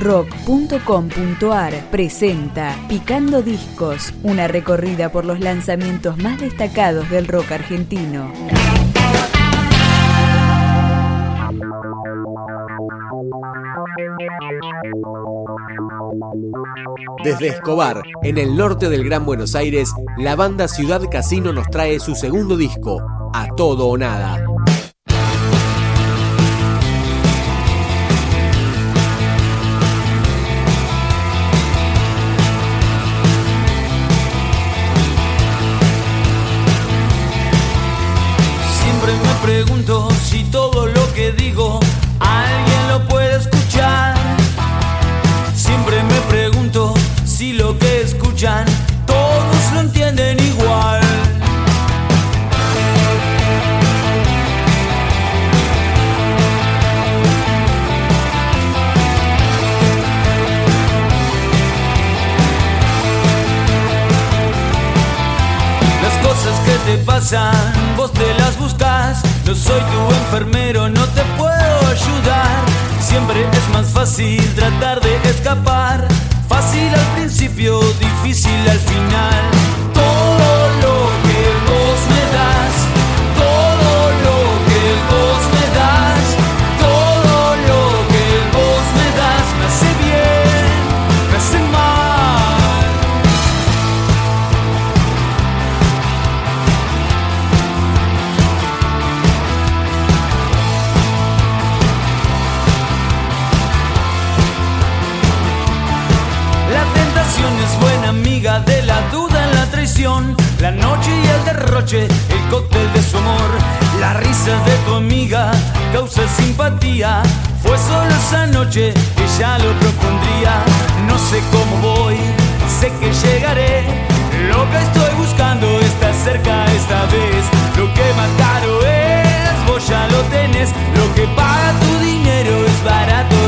rock.com.ar presenta Picando Discos, una recorrida por los lanzamientos más destacados del rock argentino. Desde Escobar, en el norte del Gran Buenos Aires, la banda Ciudad Casino nos trae su segundo disco, A Todo o Nada. Siempre es más fácil tratar de escapar. Fácil al principio, difícil al final. De la duda en la traición, la noche y el derroche, el cóctel de su amor, la risa de tu amiga causa simpatía. Fue solo esa noche que ya lo propondría. No sé cómo voy, sé que llegaré. Lo que estoy buscando está cerca esta vez. Lo que más caro es, vos ya lo tenés. Lo que paga tu dinero es barato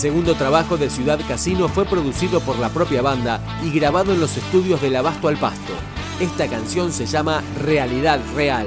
El segundo trabajo de Ciudad Casino fue producido por la propia banda y grabado en los estudios del Abasto al Pasto. Esta canción se llama Realidad Real.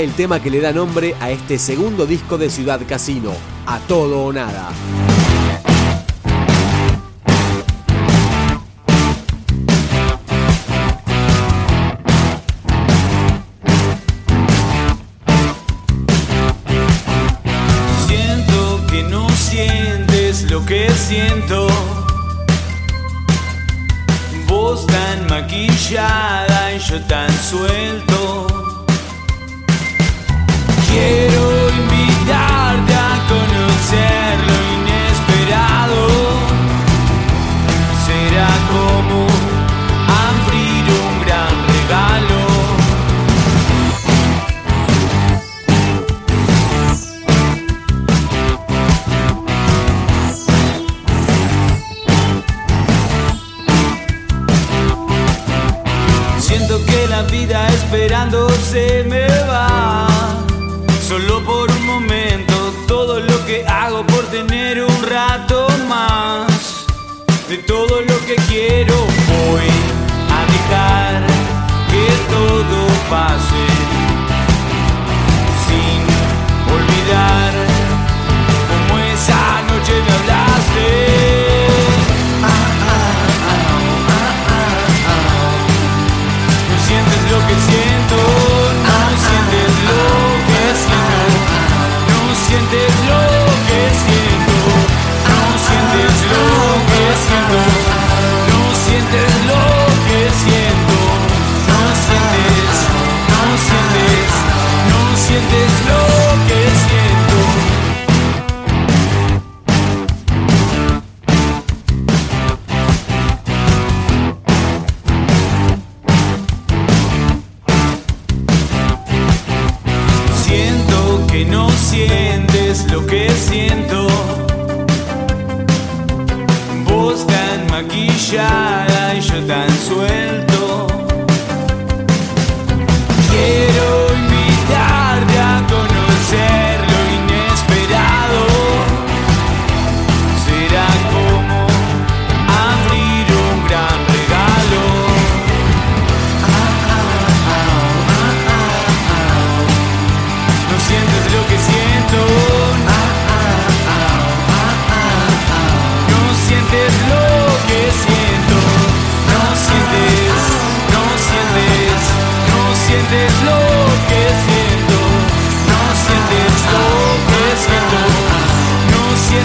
el tema que le da nombre a este segundo disco de Ciudad Casino, A Todo o Nada.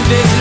this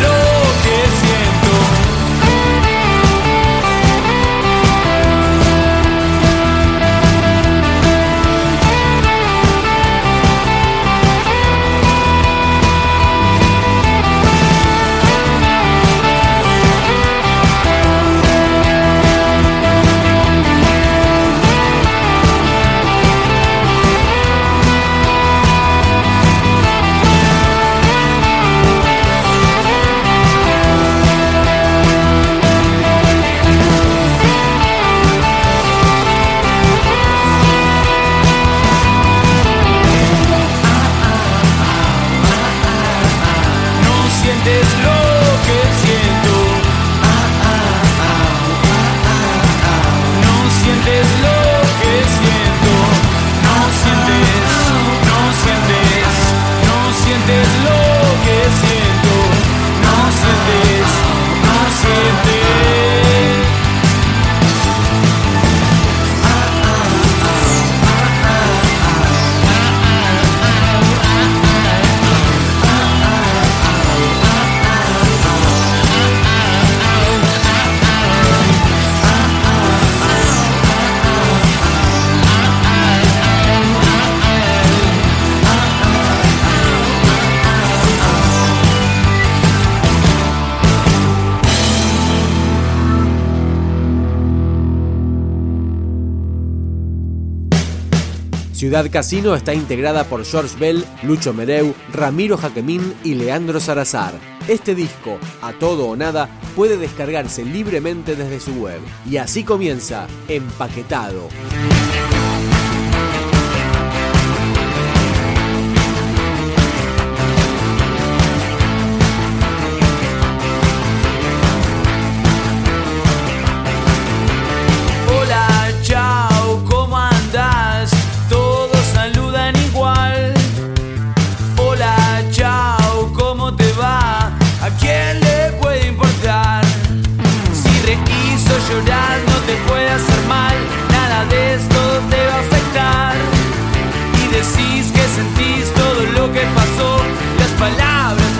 Ciudad Casino está integrada por George Bell, Lucho Mereu, Ramiro Jaquemín y Leandro Salazar. Este disco, A Todo o Nada, puede descargarse libremente desde su web. Y así comienza Empaquetado.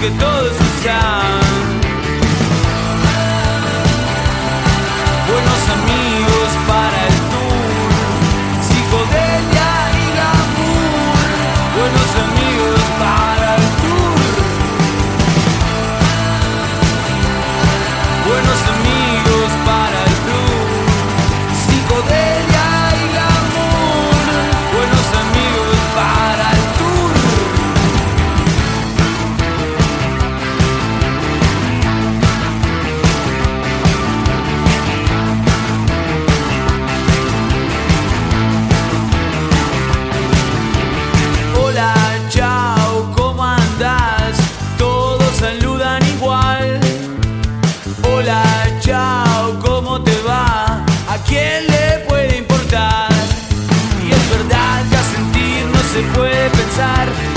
que todos usan. se puede pensar.